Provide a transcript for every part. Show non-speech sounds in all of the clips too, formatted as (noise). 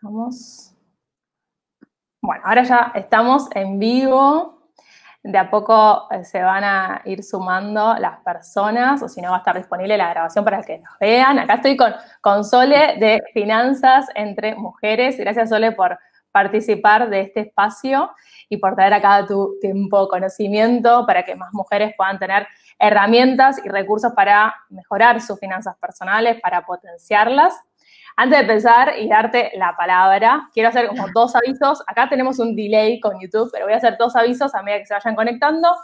Estamos. Bueno, ahora ya estamos en vivo. De a poco eh, se van a ir sumando las personas, o si no va a estar disponible la grabación para que nos vean. Acá estoy con, con Sole de Finanzas entre Mujeres. Gracias, Sole, por participar de este espacio y por traer acá tu tiempo, conocimiento, para que más mujeres puedan tener herramientas y recursos para mejorar sus finanzas personales, para potenciarlas. Antes de empezar y darte la palabra, quiero hacer como dos avisos. Acá tenemos un delay con YouTube, pero voy a hacer dos avisos a medida que se vayan conectando.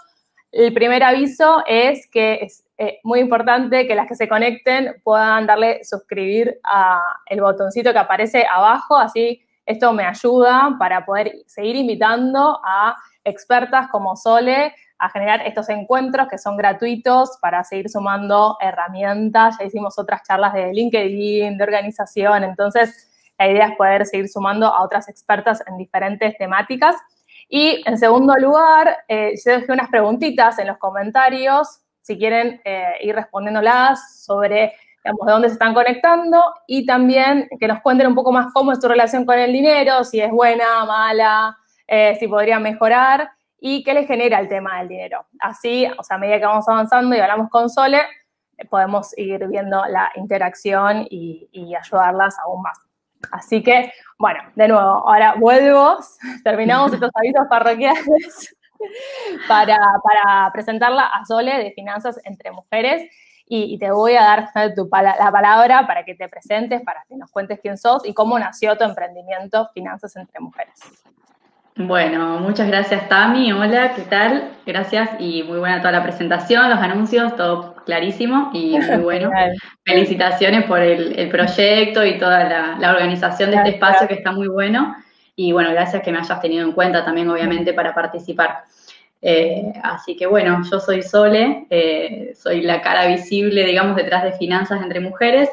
El primer aviso es que es eh, muy importante que las que se conecten puedan darle suscribir a el botoncito que aparece abajo, así esto me ayuda para poder seguir invitando a expertas como Sole a generar estos encuentros que son gratuitos para seguir sumando herramientas. Ya hicimos otras charlas de LinkedIn, de organización, entonces la idea es poder seguir sumando a otras expertas en diferentes temáticas. Y en segundo lugar, eh, yo dejé unas preguntitas en los comentarios, si quieren eh, ir respondiéndolas sobre digamos, de dónde se están conectando y también que nos cuenten un poco más cómo es tu relación con el dinero, si es buena, mala, eh, si podría mejorar y qué le genera el tema del dinero. Así, o sea, a medida que vamos avanzando y hablamos con Sole, podemos ir viendo la interacción y, ayudarlas aún más. Así que, bueno, de nuevo, ahora vuelvo, (laughs) terminamos estos (laughs) avisos parroquiales (laughs) para, para presentarla a Sole de Finanzas entre Mujeres y, te voy a dar la palabra para que te presentes, para que nos cuentes quién sos y cómo nació tu emprendimiento Finanzas entre Mujeres. Bueno, muchas gracias Tami, hola, ¿qué tal? Gracias y muy buena toda la presentación, los anuncios, todo clarísimo y (laughs) muy bueno. Felicitaciones por el, proyecto y toda la, organización de este espacio que está muy bueno y bueno, gracias que me hayas tenido en cuenta también obviamente para participar. Eh, así que bueno, yo soy Sole, eh, soy la cara visible, digamos, detrás de Finanzas entre Mujeres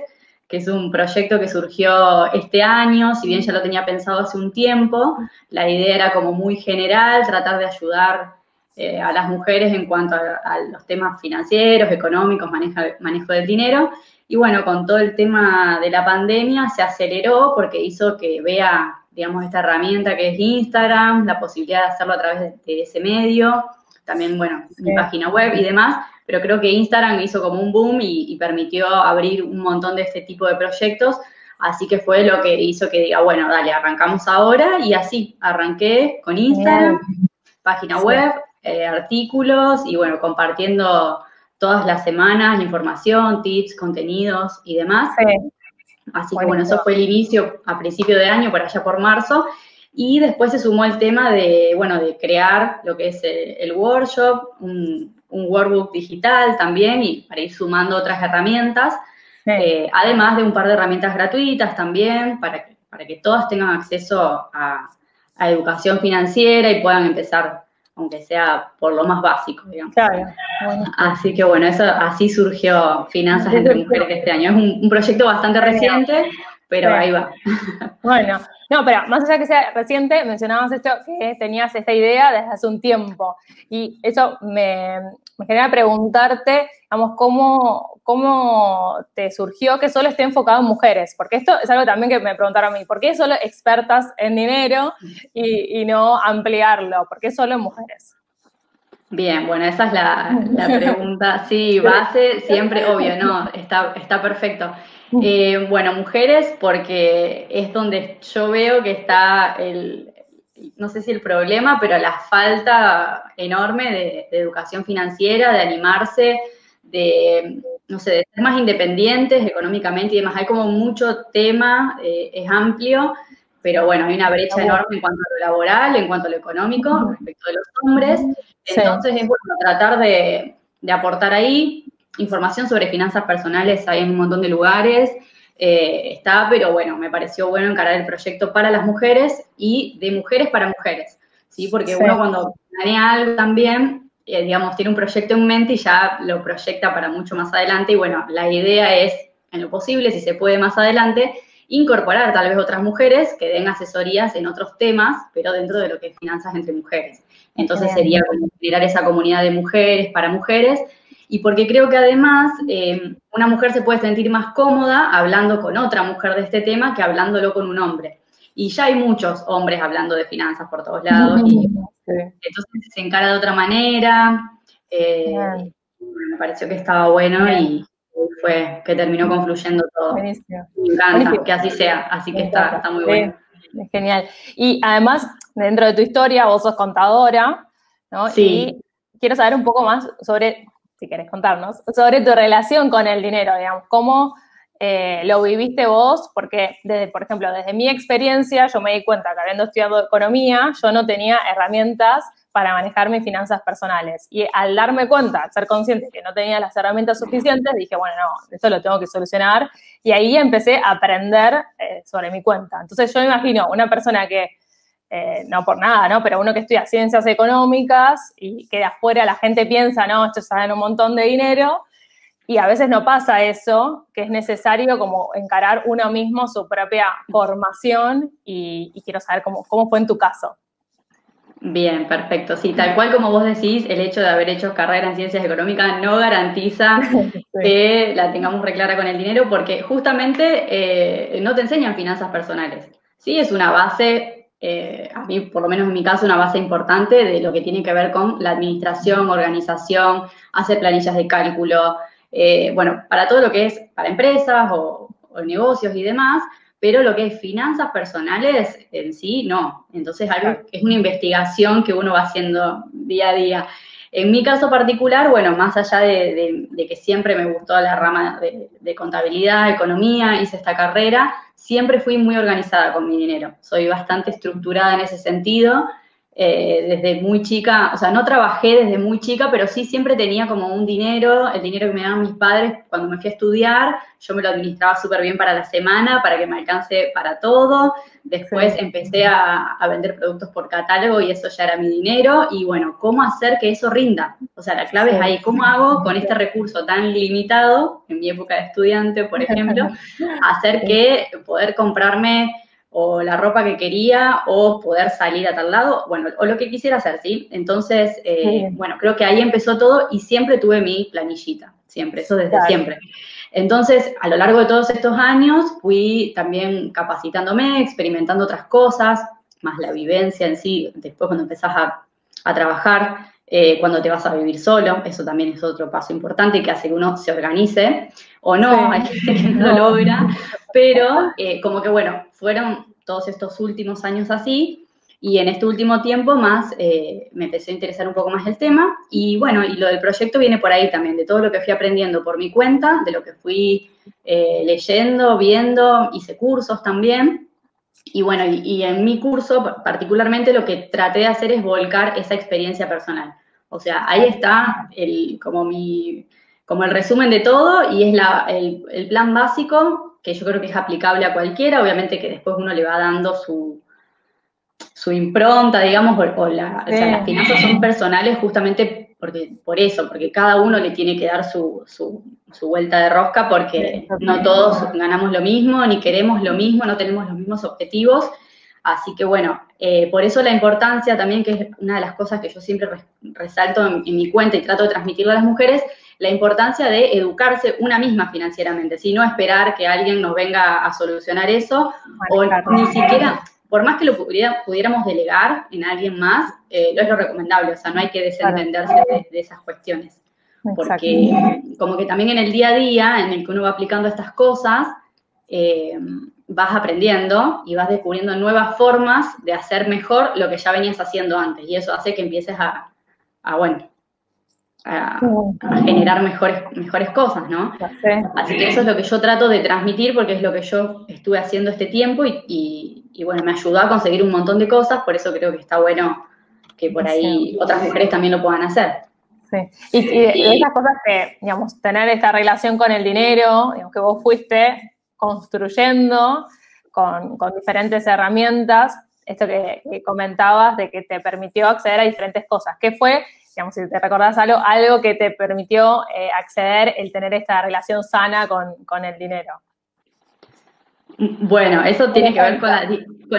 que es un proyecto que surgió este año, si bien ya lo tenía pensado hace un tiempo, la idea era como muy general, tratar de ayudar eh, a las mujeres en cuanto a, los temas financieros, económicos, manejo, manejo del dinero. Y bueno, con todo el tema de la pandemia se aceleró porque hizo que vea, digamos, esta herramienta que es Instagram, la posibilidad de hacerlo a través de, ese medio, también, bueno, mi página web y demás pero creo que Instagram hizo como un boom y, permitió abrir un montón de este tipo de proyectos, así que fue lo que hizo que diga, bueno, dale, arrancamos ahora y así, arranqué con Instagram, página web, eh, artículos y bueno, compartiendo todas las semanas información, tips, contenidos y demás. Así que bueno, eso fue el inicio a principio de año, por allá por marzo. Y después se sumó el tema de, bueno, de crear lo que es el, el workshop, un, un workbook digital también y para ir sumando otras herramientas, eh, además de un par de herramientas gratuitas también para que, para que todas tengan acceso a, educación financiera y puedan empezar, aunque sea por lo más básico, digamos. Claro. Así que bueno, eso así surgió Finanzas entre Mujeres este año. Es un, proyecto bastante reciente, pero ahí va. Bueno, no, pero más allá que sea reciente, mencionabas esto, que tenías esta idea desde hace un tiempo. Y eso me, genera preguntarte, digamos, cómo, cómo te surgió que solo esté enfocado en mujeres. Porque esto es algo también que me preguntaron a mí. ¿Por qué solo expertas en dinero y, no ampliarlo? ¿Por qué solo en mujeres? Bien, bueno, esa es la, pregunta. Sí, base, siempre, obvio, no, está, está perfecto. (laughs) Eh, bueno, mujeres, porque es donde yo veo que está el, no sé si el problema, pero la falta enorme de, educación financiera, de animarse, de, no sé, de ser más independientes económicamente y demás. Hay como mucho tema, eh, es amplio, pero bueno, hay una brecha enorme en cuanto a lo laboral, en cuanto a lo económico, respecto de los hombres. Entonces es bueno tratar de, de aportar ahí información sobre finanzas personales, hay en un montón de lugares. Eh, está, pero bueno, me pareció bueno encarar el proyecto para las mujeres y de mujeres para mujeres, ¿sí? Porque uno cuando planea algo también, eh, digamos, tiene un proyecto en mente y ya lo proyecta para mucho más adelante y bueno, la idea es, en lo posible, si se puede más adelante, incorporar tal vez otras mujeres que den asesorías en otros temas, pero dentro de lo que es finanzas entre mujeres. Entonces sería generar esa comunidad de mujeres para mujeres y porque creo que además eh, una mujer se puede sentir más cómoda hablando con otra mujer de este tema que hablándolo con un hombre. y ya hay muchos hombres hablando de finanzas por todos lados, y (laughs) entonces se encara de otra manera, eh, me pareció que estaba bueno y fue que terminó confluyendo todo. Me encanta que así sea, así que está, está muy bueno. Es genial. Y además, dentro de tu historia, vos sos contadora, ¿no? Sí. Y quiero saber un poco más sobre, si querés contarnos, sobre tu relación con el dinero, digamos, cómo eh, lo viviste vos, porque, desde, por ejemplo, desde mi experiencia, yo me di cuenta que habiendo estudiado economía, yo no tenía herramientas para manejar mis finanzas personales. Y al darme cuenta, ser consciente que no tenía las herramientas suficientes, dije, bueno, no, esto lo tengo que solucionar. Y ahí empecé a aprender eh, sobre mi cuenta. Entonces yo me imagino una persona que, eh, no por nada, ¿no? Pero uno que estudia ciencias económicas y que de afuera la gente piensa, no, esto saben un montón de dinero. Y a veces no pasa eso, que es necesario como encarar uno mismo su propia formación y, y quiero saber cómo, cómo fue en tu caso. Bien, perfecto. Sí, tal cual como vos decís, el hecho de haber hecho carrera en ciencias económicas no garantiza (laughs) que la tengamos reclara con el dinero porque justamente eh, no te enseñan finanzas personales. Sí, es una base, eh, a mí por lo menos en mi caso, una base importante de lo que tiene que ver con la administración, organización, hacer planillas de cálculo, eh, bueno, para todo lo que es para empresas o negocios y demás, pero lo que es finanzas personales en sí, no. Entonces, algo, es una investigación que uno va haciendo día a día. En mi caso particular, bueno, más allá de, que siempre me gustó la rama de, de, contabilidad, economía, hice esta carrera, siempre fui muy organizada con mi dinero. Soy bastante estructurada en ese sentido eh, desde muy chica, o sea, no trabajé desde muy chica, pero sí siempre tenía como un dinero, el dinero que me daban mis padres cuando me fui a estudiar, yo me lo administraba súper bien para la semana, para que me alcance para todo. Después empecé a, a, vender productos por catálogo y eso ya era mi dinero. Y bueno, ¿cómo hacer que eso rinda? O sea, la clave es ahí, ¿cómo hago con este recurso tan limitado, en mi época de estudiante, por (laughs) ejemplo, hacer que poder comprarme o la ropa que quería o poder salir a tal lado, bueno, o lo que quisiera hacer, ¿sí? Entonces, eh, bueno, creo que ahí empezó todo y siempre tuve mi planillita, siempre, eso desde siempre. Entonces, a lo largo de todos estos años fui también capacitándome, experimentando otras cosas, más la vivencia en sí, después cuando empezás a, a trabajar, eh, cuando te vas a vivir solo, eso también es otro paso importante que hace que uno se organice, o no, hay gente que no lo logra, pero eh, como que bueno, fueron todos estos últimos años así, y en este último tiempo más eh, me empecé a interesar un poco más el tema, y bueno, y lo del proyecto viene por ahí también, de todo lo que fui aprendiendo por mi cuenta, de lo que fui leyendo, viendo, hice cursos también, y bueno, y, en mi curso particularmente lo que traté de hacer es volcar esa experiencia personal. O sea, ahí está el, como, mi, como el resumen de todo y es la, el, el, plan básico que yo creo que es aplicable a cualquiera, obviamente que después uno le va dando su, su impronta, digamos, o, la, o sea, las finanzas son personales justamente porque, por eso, porque cada uno le tiene que dar su, su, vuelta de rosca, porque no todos ganamos lo mismo, ni queremos lo mismo, no tenemos los mismos objetivos. Así que bueno, eh, por eso la importancia también, que es una de las cosas que yo siempre resalto en, mi cuenta y trato de transmitirlo a las mujeres, la importancia de educarse una misma financieramente, si no esperar que alguien nos venga a solucionar eso, o ni siquiera, por más que lo pudiéramos delegar en alguien más, eh, no es lo recomendable, o sea, no hay que desentenderse de, esas cuestiones. Porque como que también en el día a día, en el que uno va aplicando estas cosas, eh, vas aprendiendo y vas descubriendo nuevas formas de hacer mejor lo que ya venías haciendo antes. Y eso hace que empieces a, bueno, a, generar mejores, mejores cosas, ¿no? Así que eso es lo que yo trato de transmitir porque es lo que yo estuve haciendo este tiempo y, bueno, me ayudó a conseguir un montón de cosas, por eso creo que está bueno que por ahí otras mujeres también lo puedan hacer. Sí, y, esas cosas que, digamos, tener esta relación con el dinero, digamos, que vos fuiste construyendo con, con diferentes herramientas, esto que, comentabas de que te permitió acceder a diferentes cosas. ¿Qué fue digamos, si te recordás algo, algo que te permitió eh, acceder el tener esta relación sana con, el dinero. Bueno, eso tiene que ver con,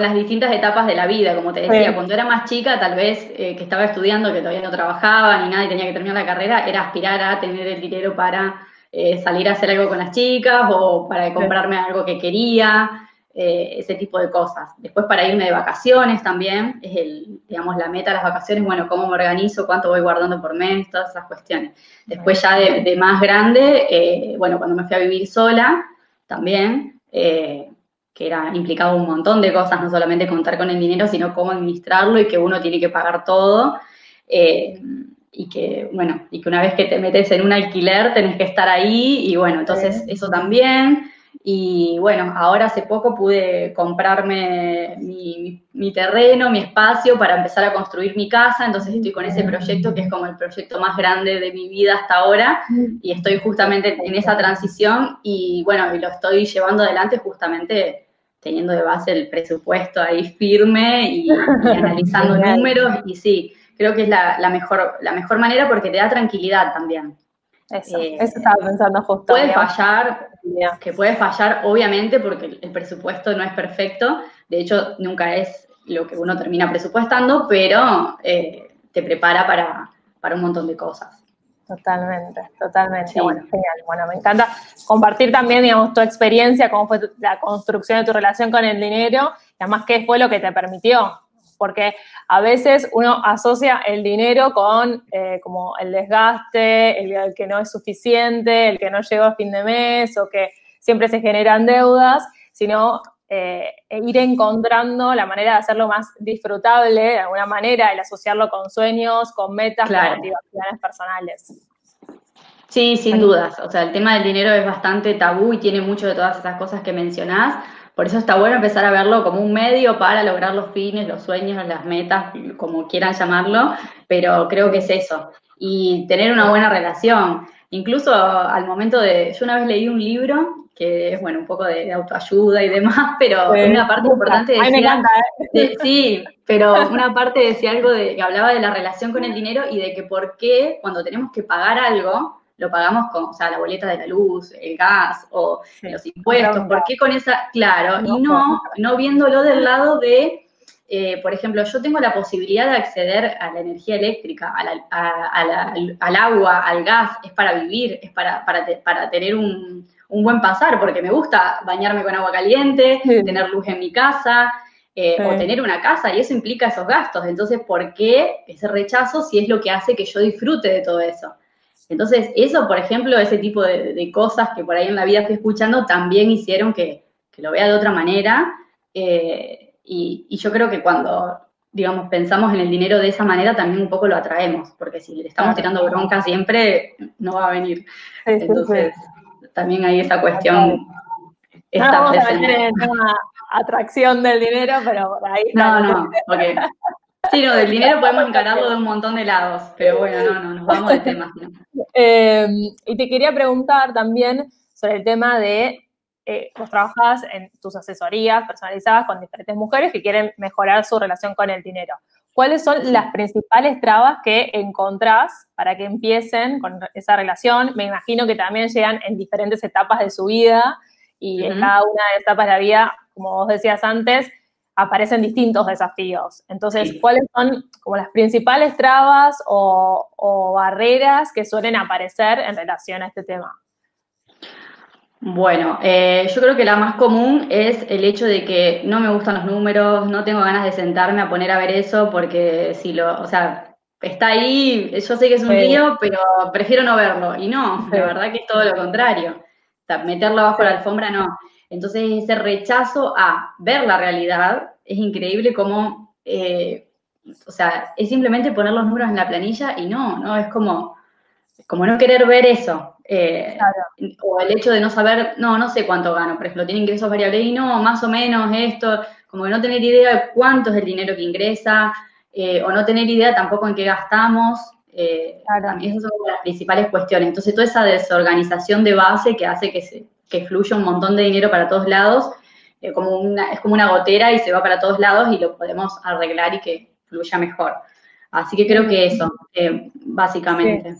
las distintas etapas de la vida, como te decía, cuando era más chica, tal vez eh, que estaba estudiando, que todavía no trabajaba ni nada y tenía que terminar la carrera, era aspirar a tener el dinero para eh, salir a hacer algo con las chicas o para comprarme algo que quería. eh, ese tipo de cosas. Después para irme de vacaciones también, es el, digamos, la meta de las vacaciones, bueno, cómo me organizo, cuánto voy guardando por mes, todas esas cuestiones. Después ya de, más grande, bueno, cuando me fui a vivir sola, también, eh, que era implicado un montón de cosas, no solamente contar con el dinero, sino cómo administrarlo y que uno tiene que pagar todo. y que, bueno, y que una vez que te metes en un alquiler tenés que estar ahí y bueno, entonces eso también. Y bueno, ahora hace poco pude comprarme mi, terreno, mi espacio para empezar a construir mi casa, entonces estoy con ese proyecto que es como el proyecto más grande de mi vida hasta ahora y estoy justamente en esa transición y bueno, y lo estoy llevando adelante justamente teniendo de base el presupuesto ahí firme y, (laughs) analizando números y sí, creo que es la, mejor, la mejor manera porque te da tranquilidad también. Eso, eh, eso estaba pensando justo. Puede fallar, que puede fallar, obviamente, porque el presupuesto no es perfecto. De hecho, nunca es lo que uno termina presupuestando, pero eh, te prepara para, para un montón de cosas. Totalmente, totalmente. Bueno, genial. Bueno, me encanta compartir también, digamos, tu experiencia, cómo fue la construcción de tu relación con el dinero y además qué fue lo que te permitió porque a veces uno asocia el dinero con eh, como el desgaste, el, que no es suficiente, el que no llegó a fin de mes o que siempre se generan deudas, sino eh, ir encontrando la manera de hacerlo más disfrutable, de alguna manera, el asociarlo con sueños, con metas, con motivaciones personales. Sí, sin dudas. O sea, el tema del dinero es bastante tabú y tiene mucho de todas esas cosas que mencionás. Por eso está bueno empezar a verlo como un medio para lograr los fines, los sueños, las metas, como quieran llamarlo, pero creo que es eso. Y tener una buena relación. Incluso al momento de, yo una vez leí un libro que es, bueno, un poco de, autoayuda y demás, (laughs) pero una parte importante decía... me encanta, ¿eh? sí, pero una parte decía algo de que hablaba de la relación con el dinero y de que por qué cuando tenemos que pagar algo, lo pagamos con, o sea, la boleta de la luz, el gas o los impuestos, ¿por qué con esa? Claro, y no, no viéndolo del lado de, eh, por ejemplo, yo tengo la posibilidad de acceder a la energía eléctrica, al agua, al gas, es para vivir, es para, para, tener un, buen pasar, porque me gusta bañarme con agua caliente, tener luz en mi casa, eh, o tener una casa, y eso implica esos gastos. Entonces, ¿por qué ese rechazo si es lo que hace que yo disfrute de todo eso? Entonces, eso, por ejemplo, ese tipo de, cosas que por ahí en la vida estoy escuchando, también hicieron que, lo vea de otra manera. Eh, y, yo creo que cuando, digamos, pensamos en el dinero de esa manera, también un poco lo atraemos, porque si le estamos tirando bronca siempre, no va a venir. Entonces, también hay esa cuestión. No vamos a meter en una atracción del dinero, pero por ahí. No, no, porque Sí, no, del dinero podemos (laughs) encararlo de un montón de lados, pero bueno, no, no, nos vamos de tema. Eh, y te quería preguntar también sobre el tema de, eh, vos trabajas en tus asesorías personalizadas con diferentes mujeres que quieren mejorar su relación con el dinero. ¿Cuáles son las principales trabas que encontrás para que empiecen con esa relación? Me imagino que también llegan en diferentes etapas de su vida y en cada una de las etapas de la vida, como vos decías antes, aparecen distintos desafíos. Entonces, ¿cuáles son como las principales trabas o, barreras que suelen aparecer en relación a este tema? Bueno, eh, yo creo que la más común es el hecho de que no me gustan los números, no tengo ganas de sentarme a poner a ver eso porque si lo, o sea, está ahí, yo sé que es un lío, pero prefiero no verlo. Y no, la verdad que es todo lo contrario. meterlo bajo la alfombra no. Entonces ese rechazo a ver la realidad es increíble como, eh, o sea, es simplemente poner los números en la planilla y no, ¿no? Es como, como no querer ver eso. Eh, o el hecho de no saber, no, no sé cuánto gano, por ejemplo, tiene ingresos variables y no, más o menos esto, como que no tener idea de cuánto es el dinero que ingresa, eh, o no tener idea tampoco en qué gastamos. Esas son las principales cuestiones. Entonces, toda esa desorganización de base que hace que se, que fluye un montón de dinero para todos lados, eh, como una, es como una gotera y se va para todos lados y lo podemos arreglar y que fluya mejor. Así que creo que eso, eh, básicamente.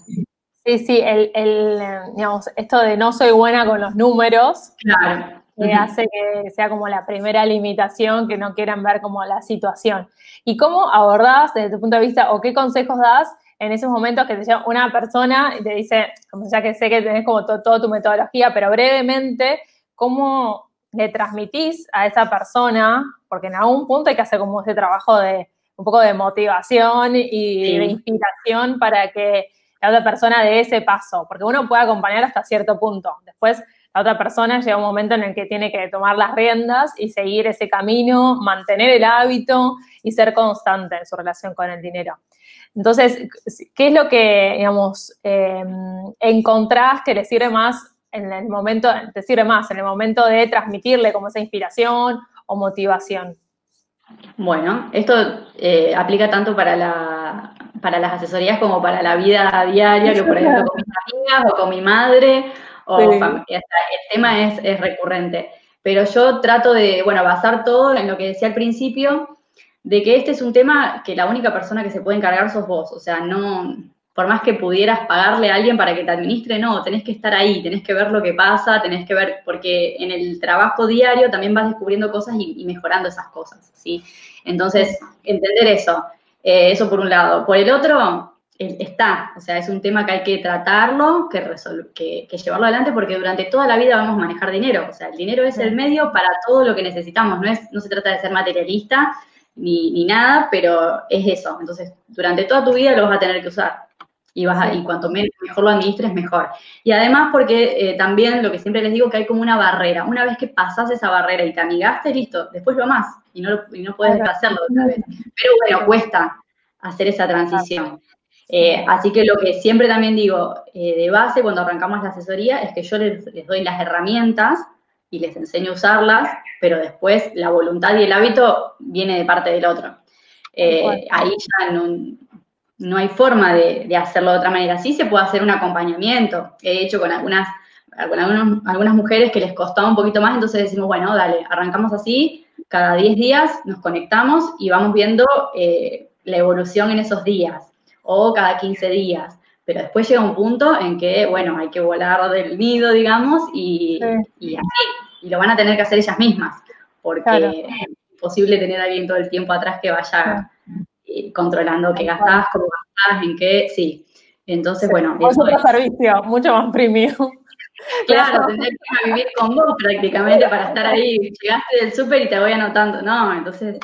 Sí, sí, el, el, digamos, esto de no soy buena con los números, claro. hace que sea como la primera limitación, que no quieran ver como la situación. ¿Y cómo abordás desde tu punto de vista o qué consejos das en esos momentos que te llama una persona y te dice, como ya que sé que tenés como toda tu metodología, pero brevemente, ¿cómo, le transmitís a esa persona, porque en algún punto hay que hacer como ese trabajo de un poco de motivación y de inspiración para que la otra persona dé ese paso, porque uno puede acompañar hasta cierto punto. Después la otra persona llega un momento en el que tiene que tomar las riendas y seguir ese camino, mantener el hábito y ser constante en su relación con el dinero. Entonces, ¿qué es lo que, digamos, em, encontrás que le sirve más en el momento, te sirve más en el momento de transmitirle como esa inspiración o motivación? Bueno, esto eh, aplica tanto para, la, para las asesorías como para la vida diaria, que por ejemplo con mis amigas o con mi madre o el tema es, es, recurrente. Pero yo trato de, bueno, basar todo en lo que decía al principio, de que este es un tema que la única persona que se puede encargar sos vos. O sea, no, por más que pudieras pagarle a alguien para que te administre, no, tenés que estar ahí, tenés que ver lo que pasa, tenés que ver, porque en el trabajo diario también vas descubriendo cosas y, mejorando esas cosas, ¿sí? Entonces, entender eso, eh, eso por un lado. Por el otro, está, o sea, es un tema que hay que tratarlo, que, que, que, llevarlo adelante, porque durante toda la vida vamos a manejar dinero, o sea, el dinero es el medio para todo lo que necesitamos, no, es, no se trata de ser materialista ni, ni nada, pero es eso, entonces, durante toda tu vida lo vas a tener que usar. Y, vas a, y cuanto mejor lo administres, mejor. Y además porque eh, también lo que siempre les digo, que hay como una barrera. Una vez que pasas esa barrera y te amigaste, listo, después lo más. Y no, y no puedes hacerlo otra vez. Pero bueno, cuesta hacer esa transición. Eh, así que lo que siempre también digo eh, de base cuando arrancamos la asesoría es que yo les, doy las herramientas y les enseño a usarlas, pero después la voluntad y el hábito viene de parte del otro. Eh, ahí ya no, hay forma de, hacerlo de otra manera. Sí se puede hacer un acompañamiento. He hecho con algunas, algunas, algunas mujeres que les costaba un poquito más, entonces decimos, bueno, dale, arrancamos así, cada 10 días nos conectamos y vamos viendo la evolución en esos días o cada 15 días. Pero después llega un punto en que, bueno, hay que volar del nido, digamos, y, y así. Y lo van a tener que hacer ellas mismas, porque es imposible tener a alguien todo el tiempo atrás que vaya eh, controlando qué gastás, cómo gastás, en qué, sí. Entonces, bueno. Es otro servicio, mucho más premium. (laughs) Claro, tendrás que vivir con vos prácticamente para estar ahí. Llegaste del súper y te voy anotando. No, entonces.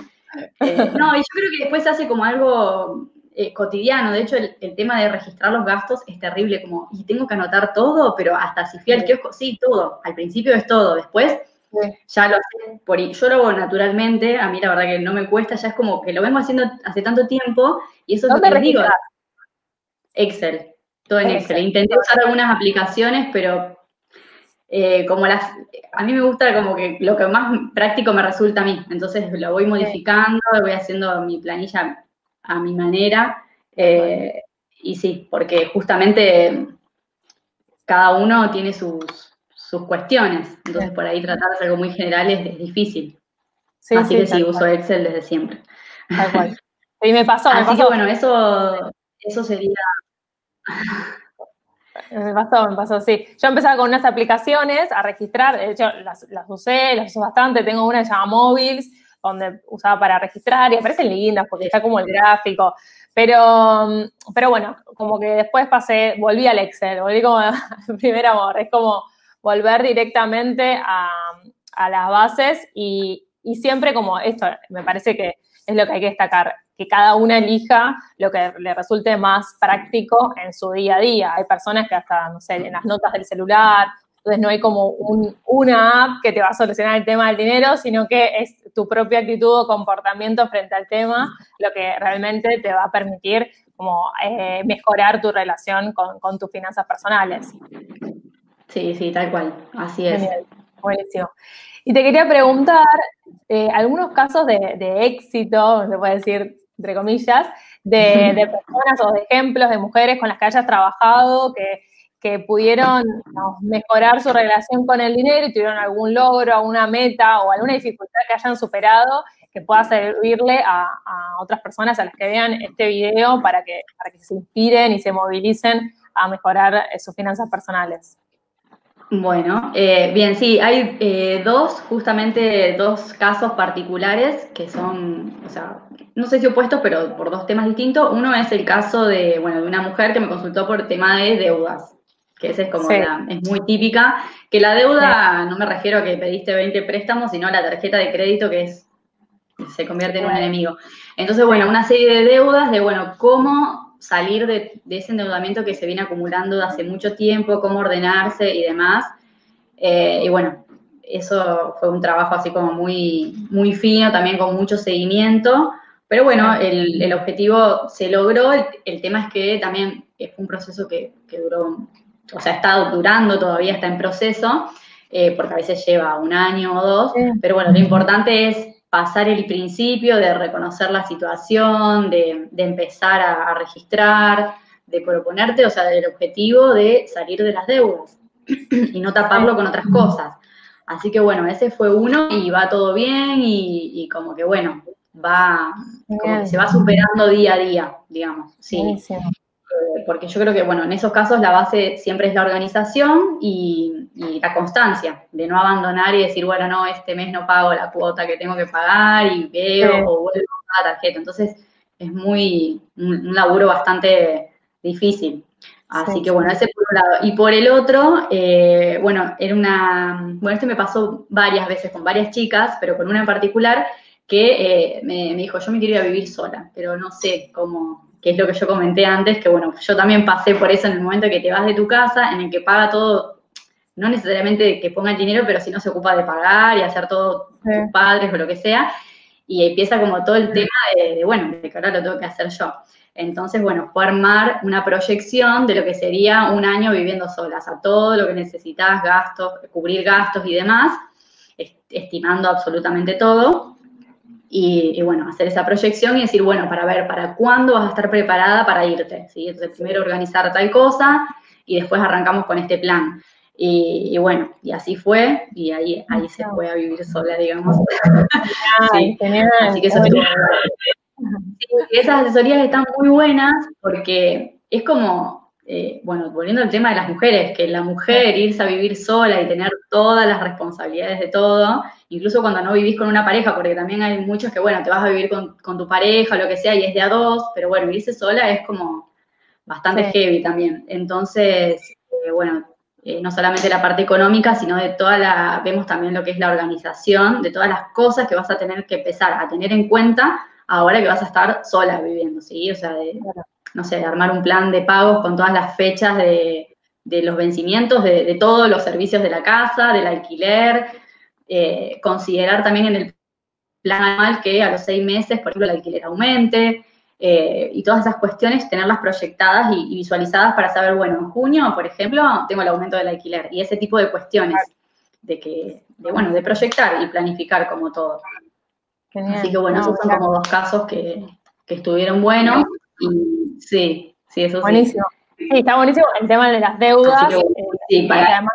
Eh, no, y yo creo que después se hace como algo eh, cotidiano. De hecho, el, tema de registrar los gastos es terrible, como, y tengo que anotar todo, pero hasta si fui al kiosco, sí, todo. Al principio es todo, después ya lo sé, por, yo lo hago naturalmente, a mí la verdad que no me cuesta, ya es como que lo vengo haciendo hace tanto tiempo, y eso es lo que les digo. Excel, todo en Excel. Intenté usar algunas aplicaciones, pero eh, como las, a mí me gusta como que lo que más práctico me resulta a mí, entonces lo voy modificando, voy haciendo mi planilla a mi manera. Eh, y sí, porque justamente cada uno tiene sus, cuestiones, entonces por ahí tratar de algo muy general es, difícil. Así que sí, uso Excel desde siempre. Y me pasó, Así que bueno, eso, eso sería... Me pasó, me pasó, sí. Yo empezaba con unas aplicaciones a registrar, de hecho las, las usé, las uso bastante, tengo una que se llama Móviles, donde usaba para registrar y aparecen lindas porque está como el gráfico. Pero, pero bueno, como que después pasé, volví al Excel, volví como (laughs) al primer amor. Es como volver directamente a, las bases y, y siempre como esto, me parece que es lo que hay que destacar, que cada una elija lo que le resulte más práctico en su día a día. Hay personas que hasta, no sé, en las notas del celular entonces no hay como una app que te va a solucionar el tema del dinero, sino que es tu propia actitud o comportamiento frente al tema lo que realmente te va a permitir como eh, mejorar tu relación con, tus finanzas personales. Sí, sí, tal cual, así es. buenísimo. Y te quería preguntar, eh, algunos casos de, éxito, se puede decir entre comillas, de, de (laughs) personas o de ejemplos de mujeres con las que hayas trabajado que que pudieron mejorar su relación con el dinero y tuvieron algún logro, alguna meta o alguna dificultad que hayan superado que pueda servirle a, otras personas a las que vean este video para que, para que se inspiren y se movilicen a mejorar eh, sus finanzas personales. Bueno, eh, bien, sí, hay eh, dos, justamente dos casos particulares que son, o sea, no sé si opuestos, pero por dos temas distintos. Uno es el caso de, bueno, de una mujer que me consultó por tema de deudas. Que esa es como la, es muy típica, que la deuda, no me refiero a que pediste 20 préstamos, sino a la tarjeta de crédito que es, se convierte en un enemigo. Entonces, bueno, una serie de deudas de, bueno, cómo salir de, ese endeudamiento que se viene acumulando de hace mucho tiempo, cómo ordenarse y demás. Eh, y bueno, eso fue un trabajo así como muy, muy fino, también con mucho seguimiento. Pero bueno, el, objetivo se logró. El, tema es que también fue un proceso que, duró, o sea, está durando, todavía está en proceso, eh, porque a veces lleva un año o dos. Pero bueno, lo importante es pasar el principio de reconocer la situación, de, empezar a, registrar, de proponerte, o sea, del objetivo de salir de las deudas y no taparlo con otras cosas. Así que bueno, ese fue uno y va todo bien y, como que bueno, va, como que se va superando día a día, digamos. Sí. Porque yo creo que, bueno, en esos casos la base siempre es la organización y, la constancia, de no abandonar y decir, bueno, no, este mes no pago la cuota que tengo que pagar y veo o vuelvo a la tarjeta. Entonces, es muy, un, laburo bastante difícil. Así que bueno, ese por un lado. Y por el otro, eh, bueno, era una, bueno, este me pasó varias veces con varias chicas, pero con una en particular que eh, me, me, dijo, yo me quiero ir a vivir sola, pero no sé cómo, que es lo que yo comenté antes, que bueno, yo también pasé por eso en el momento que te vas de tu casa, en el que paga todo, no necesariamente que ponga el dinero, pero si no se ocupa de pagar y hacer todo tus padres o lo que sea, y empieza como todo el tema de, bueno, de que ahora lo tengo que hacer yo. Entonces, bueno, fue armar una proyección de lo que sería un año viviendo solas, a todo lo que necesitas, gastos, cubrir gastos y demás, estimando absolutamente todo. Y, bueno, hacer esa proyección y decir, bueno, para ver para cuándo vas a estar preparada para irte. ¿sí? Entonces, primero organizar tal cosa y después arrancamos con este plan. Y, bueno, y así fue, y ahí, ahí se fue a vivir sola, digamos. (laughs) sí. Así que eso (laughs) esas asesorías están muy buenas porque es como eh, bueno, volviendo al tema de las mujeres, que la mujer irse a vivir sola y tener todas las responsabilidades de todo, incluso cuando no vivís con una pareja, porque también hay muchos que, bueno, te vas a vivir con, tu pareja o lo que sea y es de a dos, pero bueno, irse sola es como bastante heavy también. Entonces, eh, bueno, eh, no solamente la parte económica, sino de toda la, vemos también lo que es la organización, de todas las cosas que vas a tener que empezar a tener en cuenta ahora que vas a estar sola viviendo, ¿sí? O sea, de, no sé, armar un plan de pagos con todas las fechas de, los vencimientos de, todos los servicios de la casa, del alquiler, eh, considerar también en el plan anual que a los seis meses, por ejemplo, el alquiler aumente, eh, y todas esas cuestiones, tenerlas proyectadas y, visualizadas para saber, bueno, en junio, por ejemplo, tengo el aumento del alquiler, y ese tipo de cuestiones, de que, de, bueno, de proyectar y planificar como todo. Así que bueno, esos son como dos casos que, que estuvieron buenos. Y, sí, sí, eso buenísimo. sí. Sí, está buenísimo el tema de las deudas, eh, sí, además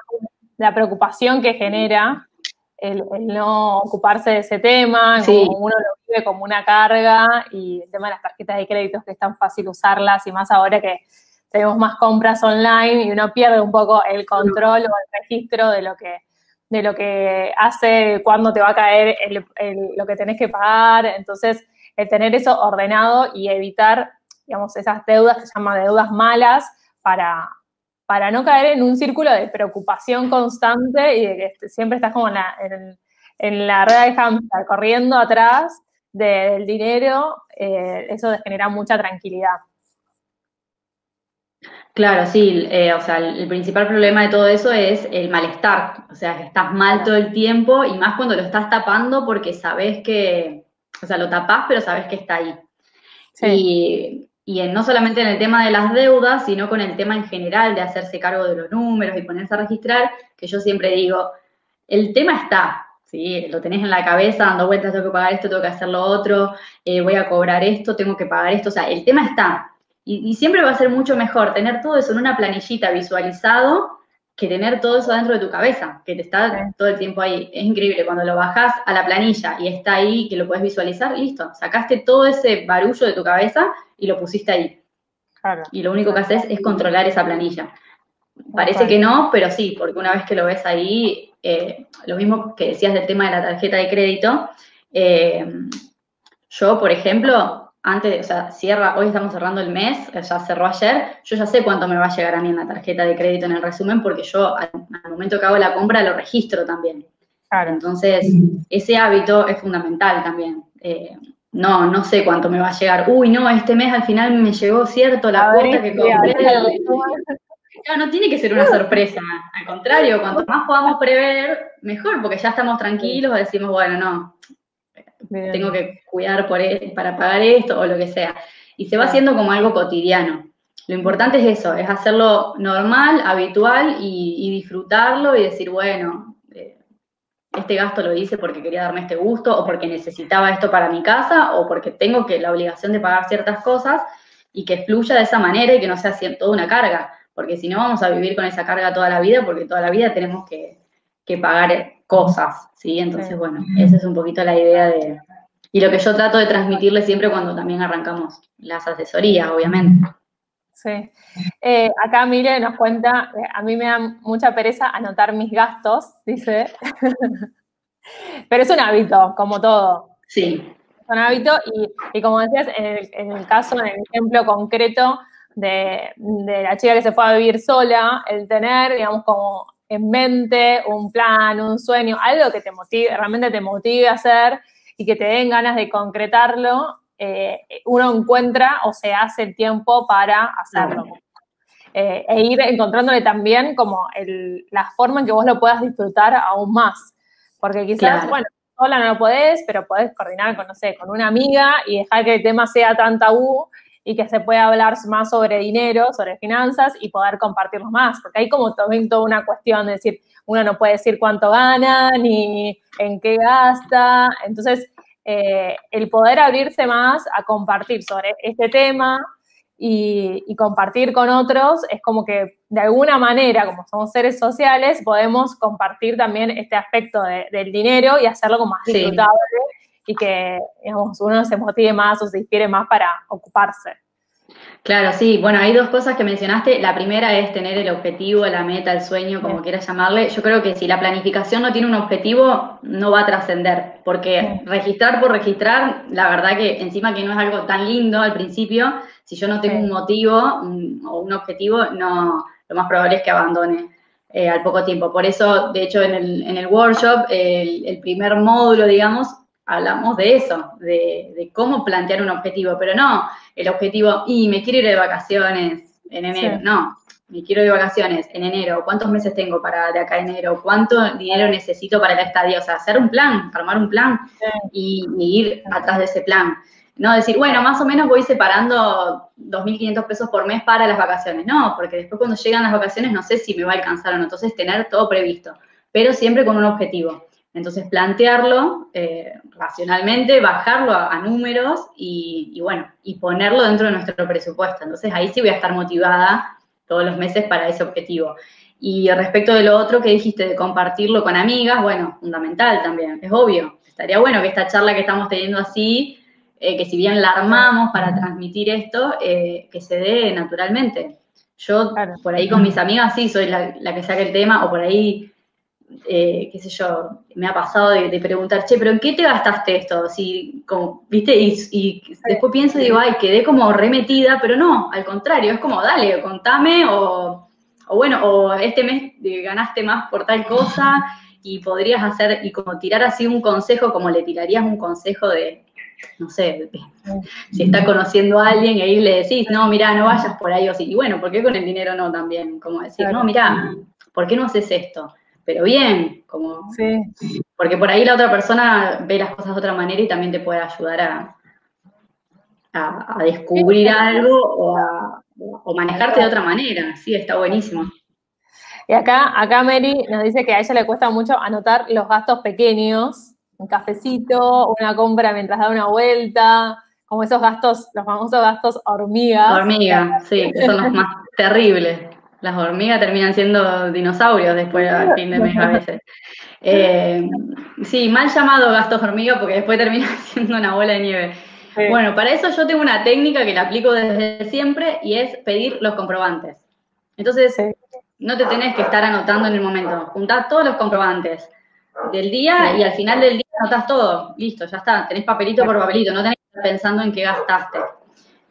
la preocupación que genera el, no ocuparse de ese tema, como uno lo vive como una carga y el tema de las tarjetas de créditos que es tan fácil usarlas y más ahora que tenemos más compras online y uno pierde un poco el control o el registro de lo que de lo que hace, cuándo te va a caer lo que tenés que pagar. Entonces, el tener eso ordenado y evitar digamos, esas deudas que se llaman deudas malas para, para no caer en un círculo de preocupación constante y de que siempre estás como en la, en, la rueda de hamster, corriendo atrás del dinero, eh, eso genera mucha tranquilidad. Claro, sí, eh, o sea, el, principal problema de todo eso es el malestar, o sea, que estás mal todo el tiempo y más cuando lo estás tapando porque sabes que, o sea, lo tapás pero sabes que está ahí. Sí y no solamente en el tema de las deudas, sino con el tema en general de hacerse cargo de los números y ponerse a registrar, que yo siempre digo, el tema está, ¿sí? lo tenés en la cabeza, dando vueltas, tengo que pagar esto, tengo que hacer lo otro, eh, voy a cobrar esto, tengo que pagar esto, o sea, el tema está. Y, y, siempre va a ser mucho mejor tener todo eso en una planillita visualizado que tener todo eso dentro de tu cabeza, que te está todo el tiempo ahí. Es increíble, cuando lo bajas a la planilla y está ahí, que lo puedes visualizar, listo, sacaste todo ese barullo de tu cabeza y lo pusiste ahí. Y lo único que haces es controlar esa planilla. Parece que no, pero sí, porque una vez que lo ves ahí, eh, lo mismo que decías del tema de la tarjeta de crédito, eh, yo, por ejemplo, antes, o sea, cierra, hoy estamos cerrando el mes, ya cerró ayer, yo ya sé cuánto me va a llegar a mí en la tarjeta de crédito en el resumen porque yo al, momento que hago la compra lo registro también. Claro. Entonces, ese hábito es fundamental también. Eh, no, no sé cuánto me va a llegar. Uy, no, este mes al final me llegó cierto la cuota que compré. no tiene que ser una sorpresa. Al contrario, cuanto más podamos prever, mejor, porque ya estamos tranquilos, decimos, bueno, no, tengo que cuidar por, e, para pagar esto o lo que sea. Y se va haciendo como algo cotidiano. Lo importante es eso, es hacerlo normal, habitual y, disfrutarlo y decir, bueno, eh, este gasto lo hice porque quería darme este gusto o porque necesitaba esto para mi casa o porque tengo que la obligación de pagar ciertas cosas y que fluya de esa manera y que no sea toda una carga, porque si no vamos a vivir con esa carga toda la vida porque toda la vida tenemos que, que pagar cosas, ¿sí? Entonces, bueno, esa es un poquito la idea de... Y lo que yo trato de transmitirle siempre cuando también arrancamos las asesorías, obviamente. Sí. Eh, acá Mire nos cuenta, eh, a mí me da mucha pereza anotar mis gastos, dice. (laughs) Pero es un hábito, como todo. Sí. Es un hábito y, como decías, en el, caso, en el ejemplo concreto de, de la chica que se fue a vivir sola, el tener, digamos, como en mente un plan, un sueño, algo que te motive, realmente te motive a hacer y que te den ganas de concretarlo, eh, uno encuentra o se hace el tiempo para hacerlo. Eh, e ir encontrándole también como la forma en que vos lo puedas disfrutar aún más. Porque quizás, bueno, sola no lo podés, pero podés coordinar con, no sé, con una amiga y dejar que el tema sea tan tabú y que se pueda hablar más sobre dinero, sobre finanzas y poder compartirlo más, porque hay como también toda una cuestión de decir, uno no puede decir cuánto gana ni en qué gasta, entonces eh, el poder abrirse más a compartir sobre este tema y, compartir con otros es como que de alguna manera, como somos seres sociales, podemos compartir también este aspecto del dinero y hacerlo como más disfrutable y que digamos, uno se motive más o se inspire más para ocuparse. Claro, sí. Bueno, hay dos cosas que mencionaste. La primera es tener el objetivo, la meta, el sueño, como quieras llamarle. Yo creo que si la planificación no tiene un objetivo, no va a trascender, porque registrar por registrar, la verdad que encima que no es algo tan lindo al principio, si yo no tengo un motivo o un objetivo, no, lo más probable es que abandone. Eh, al poco tiempo. Por eso, de hecho, en el, en el workshop, el primer módulo, digamos, hablamos de eso, de, cómo plantear un objetivo, pero no el objetivo, y me quiero ir de vacaciones en enero, no, me quiero ir de vacaciones en enero, ¿cuántos meses tengo para de acá a enero? ¿Cuánto dinero necesito para el estadio? O sea, hacer un plan, armar un plan y, ir atrás de ese plan. No decir, bueno, más o menos voy separando 2.500 pesos por mes para las vacaciones. No, porque después cuando llegan las vacaciones no sé si me va a alcanzar o no. Entonces, tener todo previsto, pero siempre con un objetivo. Entonces, plantearlo eh, racionalmente, bajarlo a, números y, bueno, y ponerlo dentro de nuestro presupuesto. Entonces, ahí sí voy a estar motivada todos los meses para ese objetivo. Y respecto de lo otro que dijiste de compartirlo con amigas, bueno, fundamental también, es obvio. Estaría bueno que esta charla que estamos teniendo así, eh, que si bien la armamos para transmitir esto, eh, que se dé naturalmente. Yo por ahí con mis amigas sí soy la, la que saca el tema, o por ahí eh, qué sé yo, me ha pasado de, preguntar, che, pero ¿en qué te gastaste esto? Si, como, ¿Viste? Y, después pienso y digo, ay, quedé como remetida, pero no, al contrario, es como, dale, contame, o, bueno, o este mes ganaste más por tal cosa y podrías hacer, y como tirar así un consejo, como le tirarías un consejo de, no sé, si está conociendo a alguien y ahí le decís, no, mira, no vayas por ahí, o sí, y bueno, ¿por qué con el dinero no también? Como decir, no, mira, ¿por qué no haces esto? Pero bien, como porque por ahí la otra persona ve las cosas de otra manera y también te puede ayudar a, a, descubrir algo o, a, manejarte de otra manera, sí, está buenísimo. Y acá, acá Mary nos dice que a ella le cuesta mucho anotar los gastos pequeños, un cafecito, una compra mientras da una vuelta, como esos gastos, los famosos gastos hormigas. Hormiga, sí, que son los más (laughs) terribles las hormigas terminan siendo dinosaurios después al fin de mes a veces. (laughs) Eh, sí, mal llamado gastos hormiga porque después termina (laughs) siendo una bola de nieve. Bueno, para eso yo tengo una técnica que la aplico desde siempre y es pedir los comprobantes. Entonces, no te tenés que estar anotando en el momento. Juntás todos los comprobantes del día y al final del día anotás todo. Listo, ya está. Tenés papelito por papelito. No tenés que pensando en qué gastaste.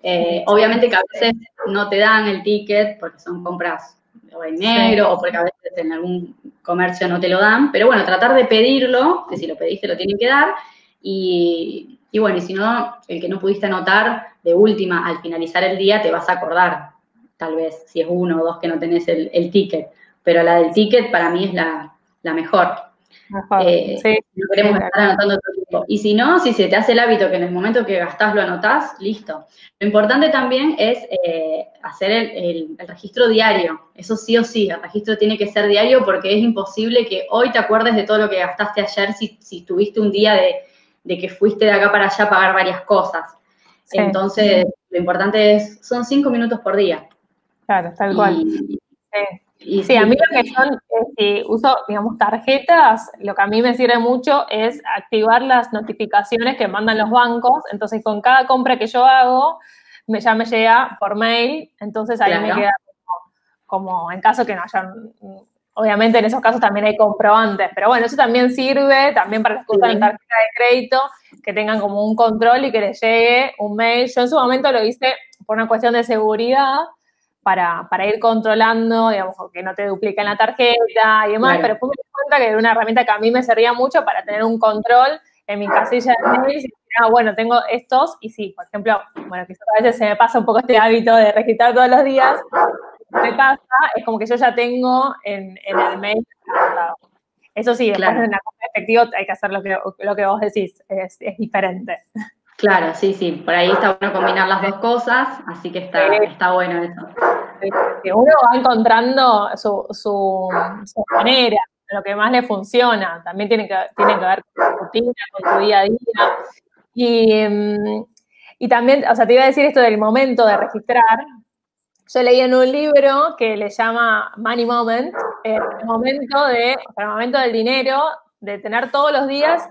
Eh, obviamente que a veces no te dan el ticket porque son compras de dinero o porque a veces en algún comercio no te lo dan, pero bueno, tratar de pedirlo, que si lo pediste lo tienen que dar, y, bueno, y si no, el que no pudiste anotar, de última, al finalizar el día te vas a acordar, tal vez, si es uno o dos que no tenés el ticket, pero la del ticket para mí es la, la mejor. Eh, no queremos estar anotando todo el tiempo. Y si no, si se te hace el hábito que en el momento que gastás lo anotás, listo. Lo importante también es eh, hacer el, registro diario. Eso sí o sí, el registro tiene que ser diario porque es imposible que hoy te acuerdes de todo lo que gastaste ayer si, si tuviste un día de, que fuiste de acá para allá a pagar varias cosas. Entonces, lo importante es, son cinco minutos por día. Claro, tal cual. sí, a mí lo que son, si uso, digamos, tarjetas, lo que a mí me sirve mucho es activar las notificaciones que mandan los bancos. Entonces, con cada compra que yo hago, me, ya me llega por mail. Entonces, ahí me queda como, en caso que no haya, obviamente en esos casos también hay comprobantes, pero bueno, eso también sirve también para los que usan tarjeta de crédito, que tengan como un control y que les llegue un mail. Yo en su momento lo hice por una cuestión de seguridad, para, para, ir controlando, digamos, que no te dupliquen la tarjeta y demás, pero después me di cuenta que era una herramienta que a mí me servía mucho para tener un control en mi casilla de mails y ah, bueno, tengo estos y sí, por ejemplo, bueno, quizás a veces se me pasa un poco este hábito de registrar todos los días, me pasa, es como que yo ya tengo en, en el mail Eso sí, después en la compra efectiva hay que hacer lo que, lo que vos decís, es, es diferente. Claro, sí, sí, por ahí está bueno combinar las dos cosas, así que está, está bueno eso. Uno va encontrando su, su, manera, lo que más le funciona, también tiene que, tiene que ver con tu rutina, con tu día a día. Y, mm, y también, o sea, te iba a decir esto del momento de registrar. Yo leí en un libro que le llama Money Moment, el momento de, el momento del dinero, de tener todos los días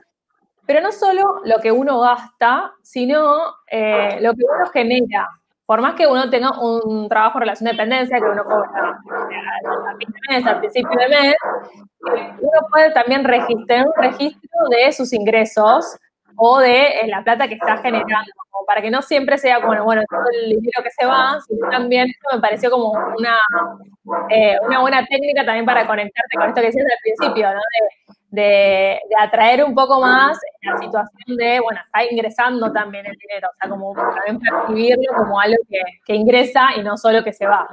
pero no solo lo que uno gasta, sino eh, lo que uno genera. Por más que uno tenga un trabajo en relación de dependencia, que uno cobra a fin de mes, al principio de mes, eh, uno puede también registrar un registro de sus ingresos o de eh, la plata que está generando, para que no siempre sea como, bueno, todo el dinero que se va, sino también esto me pareció como una, una buena técnica también para conectarte con esto que decías al principio, ¿no? Atraer un poco más la situación de, bueno, está ingresando también el dinero, o sea, como también percibirlo como algo que, ingresa y no solo que se va.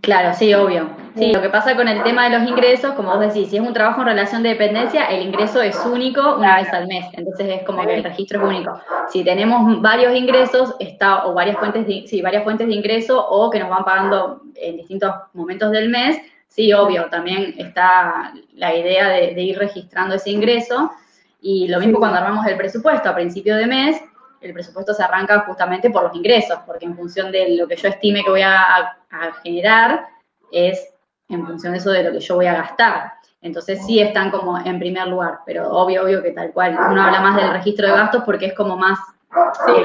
Claro, sí, obvio. Sí, lo que pasa con el tema de los ingresos, como vos decís, si es un trabajo en relación de dependencia, el ingreso es único una vez al mes, entonces es como que el registro es único. Si tenemos varios ingresos, está, o varias fuentes de, sí, varias fuentes de ingreso, o que nos van pagando en distintos momentos del mes, Sí, obvio, también está la idea de, ir registrando ese ingreso y lo mismo cuando armamos el presupuesto a principio de mes, el presupuesto se arranca justamente por los ingresos, porque en función de lo que yo estime que voy a, generar, es en función de eso de lo que yo voy a gastar. Entonces sí están como en primer lugar, pero obvio, obvio que tal cual. Uno habla más del registro de gastos porque es como más,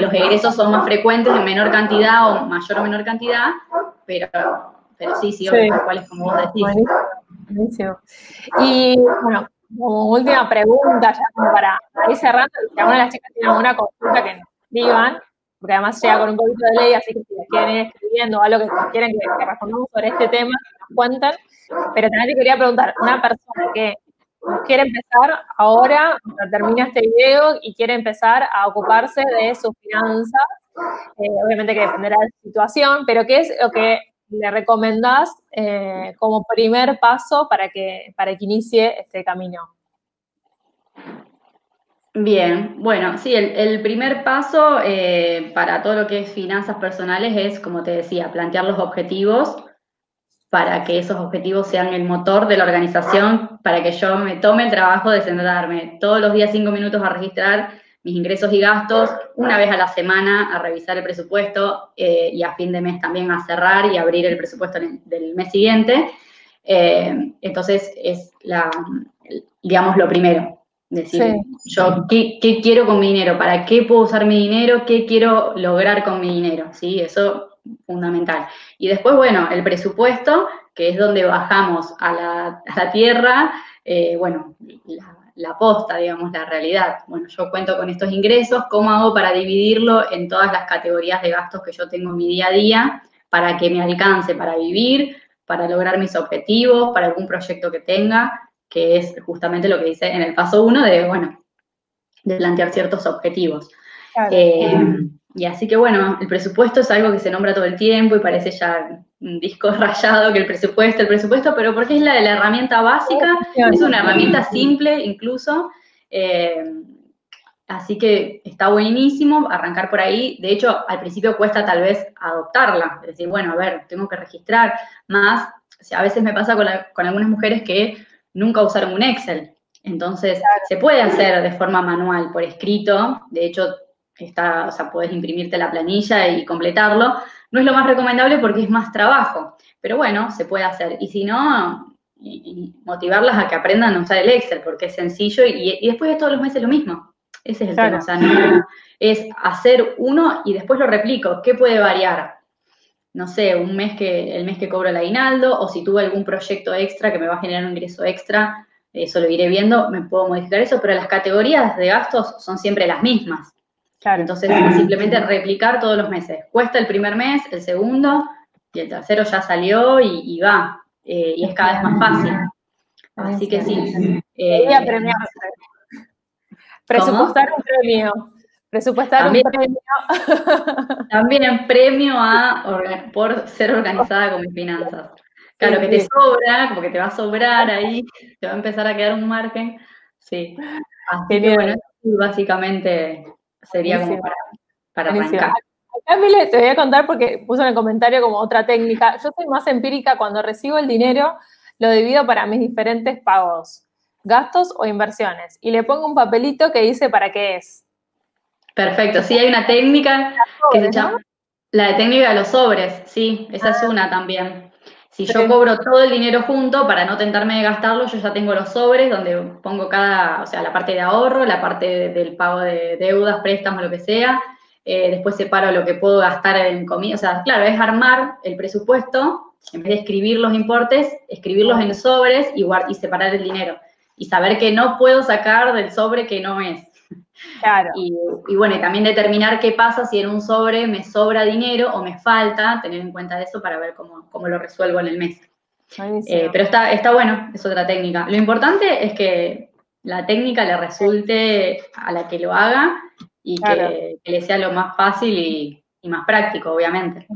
los egresos son más frecuentes en menor cantidad o mayor o menor cantidad, pero pero sí, sí, obvio, cuál es como vos decís. Buenísimo. Y bueno, como última pregunta, ya como para ir cerrando, si alguna de las chicas tiene alguna consulta que nos digan, porque además llega con un poquito de ley, así que si les quieren ir escribiendo o algo que quieren que, respondamos sobre este tema, nos cuentan. Pero también te quería preguntar, una persona que quiere empezar ahora, termina este video, y quiere empezar a ocuparse de sus finanzas, eh, obviamente que dependerá de la situación, pero ¿qué es lo que le recomendás eh, como primer paso para que, para que inicie este camino? Bien, bueno, sí, el, primer paso eh, para todo lo que es finanzas personales es, como te decía, plantear los objetivos para que esos objetivos sean el motor de la organización, para que yo me tome el trabajo de sentarme todos los días cinco minutos a registrar mis ingresos y gastos, una vez a la semana a revisar el presupuesto eh, y a fin de mes también a cerrar y abrir el presupuesto del mes siguiente. Eh, entonces es la, digamos, lo primero. Decir, yo ¿qué, quiero con mi dinero, para qué puedo usar mi dinero, qué quiero lograr con mi dinero, ¿sí? Eso fundamental. Y después, bueno, el presupuesto, que es donde bajamos a la, tierra, eh, bueno, la, la posta, digamos, la realidad. Bueno, yo cuento con estos ingresos, ¿cómo hago para dividirlo en todas las categorías de gastos que yo tengo en mi día a día para que me alcance para vivir, para lograr mis objetivos, para algún proyecto que tenga, que es justamente lo que dice en el paso uno de, bueno, de plantear ciertos objetivos. Eh, y así que bueno, el presupuesto es algo que se nombra todo el tiempo y parece ya disco (laughs) rayado que el presupuesto, el presupuesto, pero porque es la de la herramienta básica, es una herramienta simple incluso. Eh, así que está buenísimo arrancar por ahí. De hecho, al principio cuesta tal vez adoptarla, es decir, bueno, a ver, tengo que registrar más. a veces me pasa con, algunas mujeres que nunca usaron un Excel. Entonces, se puede hacer de forma manual, por escrito. De hecho, está, o sea, puedes imprimirte la planilla y completarlo. No es lo más recomendable porque es más trabajo, pero bueno, se puede hacer. Y si no, motivarlas a que aprendan a usar el Excel porque es sencillo y, después de todos los meses lo mismo. Ese es el tema. O sea, es hacer uno y después lo replico. ¿Qué puede variar? No sé, un mes que, el mes que cobro el aguinaldo, o si tuve algún proyecto extra que me va a generar un ingreso extra, eso lo iré viendo, me puedo modificar eso, pero las categorías de gastos son siempre las mismas. Entonces, simplemente replicar todos los meses. Cuesta el primer mes, el segundo, y el tercero ya salió y, va. Eh, y es cada vez más fácil. Así que sí. Eh, Presupuestar un premio. Presupuestar un premio. (laughs) también premio a, por ser organizada con mis finanzas. Claro, que te sobra, como que te va a sobrar ahí, te va a empezar a quedar un margen. Sí. Así que bueno, básicamente Sería como para, para arrancar. Acá, Mile, te voy a contar porque puso en el comentario como otra técnica. Yo soy más empírica cuando recibo el dinero, lo divido para mis diferentes pagos, gastos o inversiones. Y le pongo un papelito que dice para qué es. Perfecto, sí, hay una técnica que se llama la de técnica de los sobres, sí, esa es ah. una también. Si yo cobro todo el dinero junto para no tentarme de gastarlo, yo ya tengo los sobres donde pongo cada, o sea, la parte de ahorro, la parte del pago de deudas, préstamos, lo que sea. Eh, después separo lo que puedo gastar en comida. O sea, claro, es armar el presupuesto, en vez de escribir los importes, escribirlos en sobres y, y separar el dinero. Y saber que no puedo sacar del sobre que no es. Claro. Y, bueno, y también determinar qué pasa si en un sobre me sobra dinero o me falta, tener en cuenta eso para ver cómo, lo resuelvo en el mes. Eh, pero está, está bueno, es otra técnica. Lo importante es que la técnica le resulte a la que lo haga y que, le sea lo más fácil y más práctico, obviamente.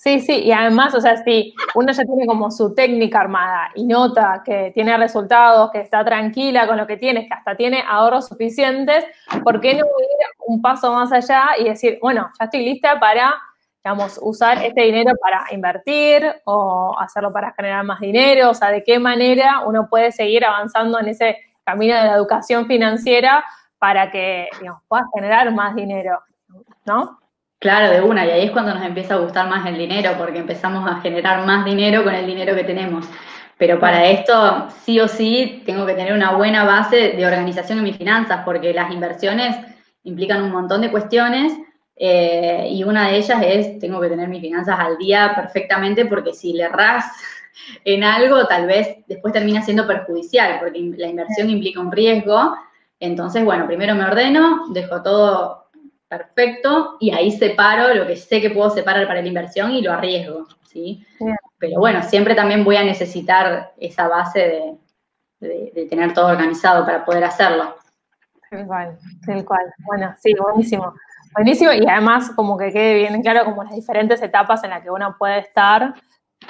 Sí, sí, y además, o sea, si uno ya tiene como su técnica armada y nota que tiene resultados, que está tranquila con lo que tiene, que hasta tiene ahorros suficientes, ¿por qué no ir un paso más allá y decir, bueno, ya estoy lista para, digamos, usar este dinero para invertir o hacerlo para generar más dinero? O sea, ¿de qué manera uno puede seguir avanzando en ese camino de la educación financiera para que, digamos, puedas generar más dinero, ¿no? Claro, de una, y ahí es cuando nos empieza a gustar más el dinero, porque empezamos a generar más dinero con el dinero que tenemos. Pero para esto, sí o sí, tengo que tener una buena base de organización en mis finanzas, porque las inversiones implican un montón de cuestiones eh, y una de ellas es, tengo que tener mis finanzas al día perfectamente, porque si le erras (laughs) en algo, tal vez después termina siendo perjudicial, porque la inversión implica un riesgo. Entonces, bueno, primero me ordeno, dejo todo perfecto, y ahí separo lo que sé que puedo separar para la inversión y lo arriesgo, ¿sí? Pero bueno, siempre también voy a necesitar esa base de, tener todo organizado para poder hacerlo. Tal cual, tal cual. Bueno, sí, buenísimo. Buenísimo, y además como que quede bien claro como las diferentes etapas en las que uno puede estar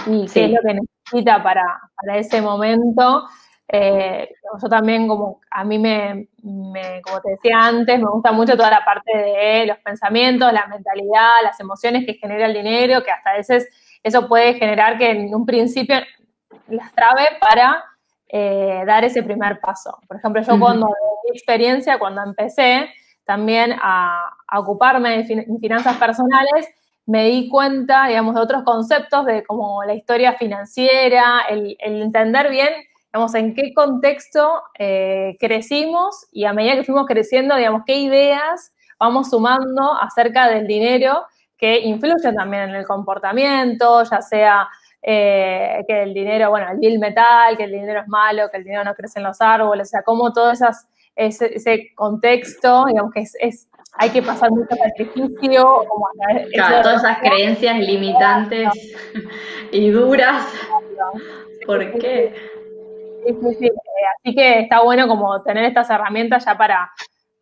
y qué es lo que necesita para, para ese momento. Eh, yo también, como a mí me, como te decía antes, me gusta mucho toda la parte de los pensamientos, la mentalidad, las emociones que genera el dinero, que hasta a veces eso puede generar que en un principio las trabe para eh, dar ese primer paso. Por ejemplo, yo cuando, mi experiencia, cuando empecé también a, ocuparme de finanzas personales, me di cuenta, digamos, de otros conceptos de como la historia financiera, el entender bien digamos, en qué contexto eh, crecimos y a medida que fuimos creciendo, digamos, qué ideas vamos sumando acerca del dinero que influyen también en el comportamiento, ya sea eh, que el dinero, bueno, el bill metal, que el dinero es malo, que el dinero no crece en los árboles, o sea, como todo esas, ese, contexto, digamos que es, hay que pasar mucho sacrificio. Como, claro, todas esas creencias limitantes y duras. ¿Por qué? Eh, así que está bueno como tener estas herramientas ya para,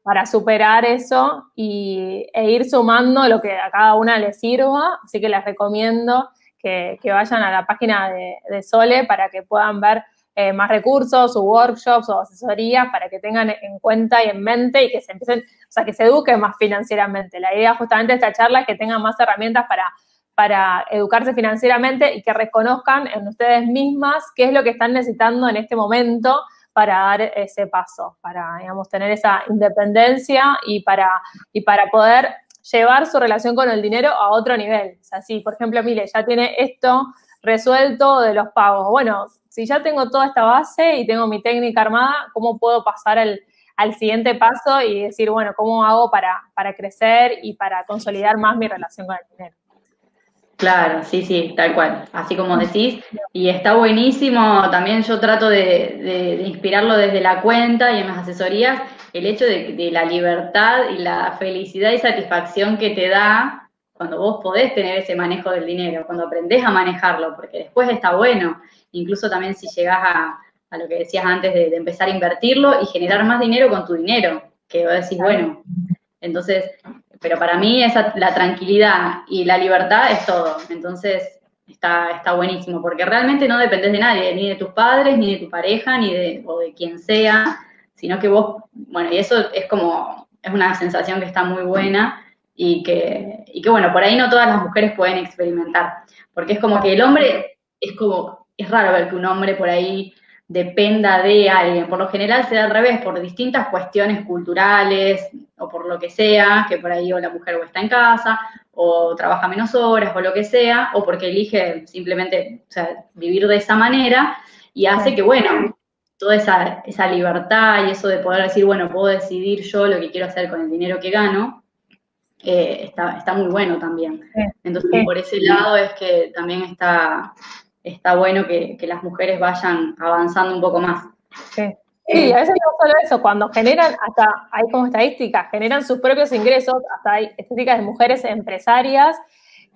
para superar eso y, e ir sumando lo que a cada una le sirva. Así que les recomiendo que, vayan a la página de, Sole para que puedan ver eh, más recursos o workshops o asesorías para que tengan en cuenta y en mente y que se empiecen, o sea, que se eduquen más financieramente. La idea justamente de esta charla es que tengan más herramientas para, para educarse financieramente y que reconozcan en ustedes mismas qué es lo que están necesitando en este momento para dar ese paso, para, digamos, tener esa independencia y para, y para poder llevar su relación con el dinero a otro nivel. O sea, si, por ejemplo, Mile ya tiene esto resuelto de los pagos. Bueno, si ya tengo toda esta base y tengo mi técnica armada, ¿cómo puedo pasar al, siguiente paso y decir, bueno, ¿cómo hago para, para crecer y para consolidar más mi relación con el dinero? Claro, sí, sí, tal cual, así como decís. Y está buenísimo, también yo trato de, de inspirarlo desde la cuenta y en las asesorías, el hecho de, la libertad y la felicidad y satisfacción que te da cuando vos podés tener ese manejo del dinero, cuando aprendés a manejarlo, porque después está bueno, incluso también si llegás a, lo que decías antes de, empezar a invertirlo y generar más dinero con tu dinero, que vos decís, bueno, entonces, pero para mí esa, la tranquilidad y la libertad es todo, entonces está, está buenísimo, porque realmente no dependes de nadie, ni de tus padres, ni de tu pareja, ni de, o de quien sea, sino que vos, bueno, y eso es como, es una sensación que está muy buena y que, y que, bueno, por ahí no todas las mujeres pueden experimentar, porque es como que el hombre, es como, es raro ver que un hombre por ahí dependa de alguien, por lo general se da al revés, por distintas cuestiones culturales o por lo que sea, que por ahí o la mujer o está en casa, o trabaja menos horas, o lo que sea, o porque elige simplemente o sea, vivir de esa manera, y hace que, bueno, toda esa, esa libertad y eso de poder decir, bueno, puedo decidir yo lo que quiero hacer con el dinero que gano, eh, está, está, muy bueno también. Entonces, por ese lado es que también está, está bueno que, las mujeres vayan avanzando un poco más. Sí. Sí, a veces no solo eso, cuando generan, hasta hay como estadísticas, generan sus propios ingresos, hasta hay estadísticas de mujeres empresarias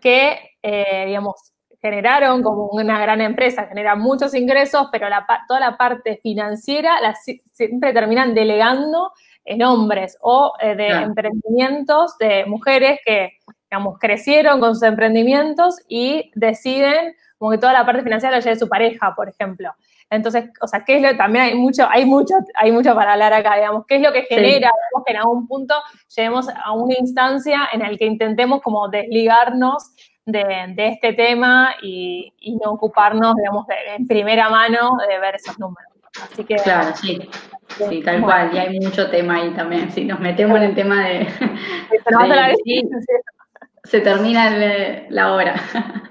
que, eh, digamos, generaron como una gran empresa, generan muchos ingresos, pero la, toda la parte financiera la, siempre terminan delegando en hombres o eh, de emprendimientos de mujeres que, digamos, crecieron con sus emprendimientos y deciden como que toda la parte financiera la lleve su pareja, por ejemplo. Entonces, o sea, ¿qué es lo, también hay mucho, hay mucho, hay mucho para hablar acá, digamos, qué es lo que genera, que en algún punto lleguemos a una instancia en la que intentemos como desligarnos de, este tema y, no ocuparnos, digamos, en primera mano de ver esos números. Así que, claro, sí. Sí, tal cual, y hay mucho tema ahí también. Si nos metemos en el tema de. (laughs) se termina la hora.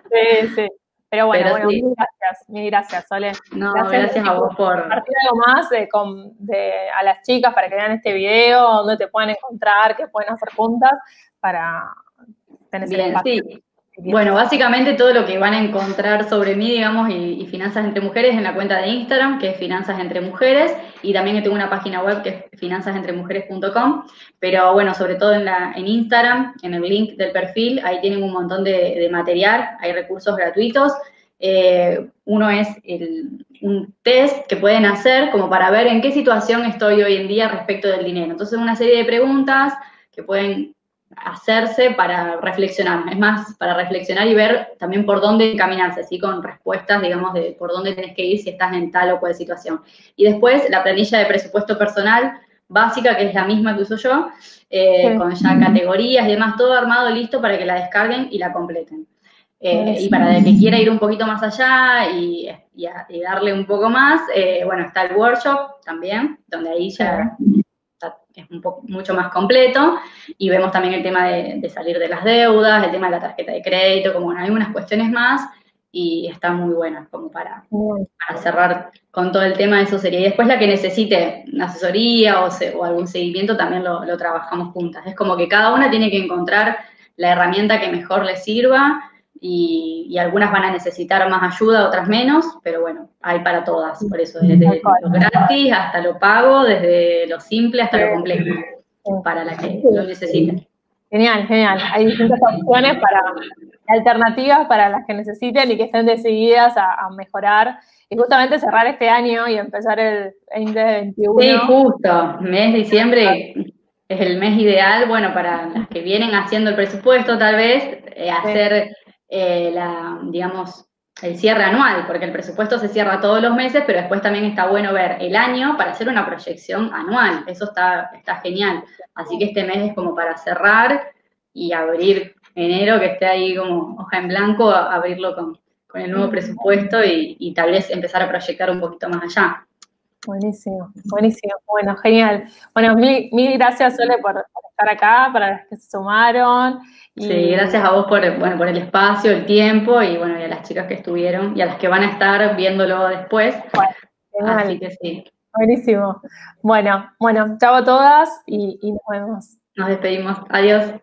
Sí, sí. Pero bueno, bueno, mil gracias, mil gracias, Sole. No, gracias, a vos por. Compartir algo más de, de, a las chicas para que vean este video, dónde te pueden encontrar, qué pueden hacer juntas para tener Bien, sí. Bueno, básicamente todo lo que van a encontrar sobre mí, digamos, y, Finanzas Entre Mujeres en la cuenta de Instagram, que es Finanzas Entre Mujeres, y también tengo una página web que es finanzasentremujeres.com, pero bueno, sobre todo en, la, en Instagram, en el link del perfil, ahí tienen un montón de, material, hay recursos gratuitos. Eh, uno es un test que pueden hacer como para ver en qué situación estoy hoy en día respecto del dinero. Entonces, una serie de preguntas que pueden hacerse para reflexionar, es más, para reflexionar y ver también por dónde encaminarse, así con respuestas, digamos, de por dónde tenés que ir si estás en tal o cual situación. Y después la planilla de presupuesto personal básica, que es la misma que uso yo, eh, con ya categorías y demás, todo armado listo para que la descarguen y la completen. Eh, y para el que quiera ir un poquito más allá y, darle un poco más, eh, bueno, está el workshop también, donde ahí ya es un poco, mucho más completo y vemos también el tema de, salir de las deudas, el tema de la tarjeta de crédito, como bueno, hay unas cuestiones más y están muy buenas como para, para, cerrar con todo el tema, eso sería. Y después la que necesite asesoría o, o algún seguimiento también lo, lo, trabajamos juntas. Es como que cada una tiene que encontrar la herramienta que mejor le sirva y, algunas van a necesitar más ayuda, otras menos, pero bueno, hay para todas, por eso, desde lo gratis hasta lo pago, desde lo simple hasta lo complejo, para las que lo necesiten. Genial, genial. Hay distintas opciones para alternativas para las que necesiten y que estén decididas a, mejorar y justamente cerrar este año y empezar el 2021. Sí, justo. Mes de diciembre es el mes ideal, bueno, para las que vienen haciendo el presupuesto, tal vez, eh, hacer eh, la, digamos, el cierre anual, porque el presupuesto se cierra todos los meses, pero después también está bueno ver el año para hacer una proyección anual. Eso está, está genial. Así que este mes es como para cerrar y abrir enero, que esté ahí como hoja en blanco, abrirlo con, el nuevo presupuesto y, tal vez empezar a proyectar un poquito más allá. Buenísimo, buenísimo. Bueno, genial. Bueno, mil, mil gracias, Sole, por estar acá, para las que se sumaron. Sí, gracias a vos por, bueno, por el espacio, el tiempo y bueno, y a las chicas que estuvieron y a las que van a estar viéndolo después. Bueno, Así que sí. Buenísimo. Bueno, bueno, chao a todas y, y nos vemos. Nos despedimos. Adiós.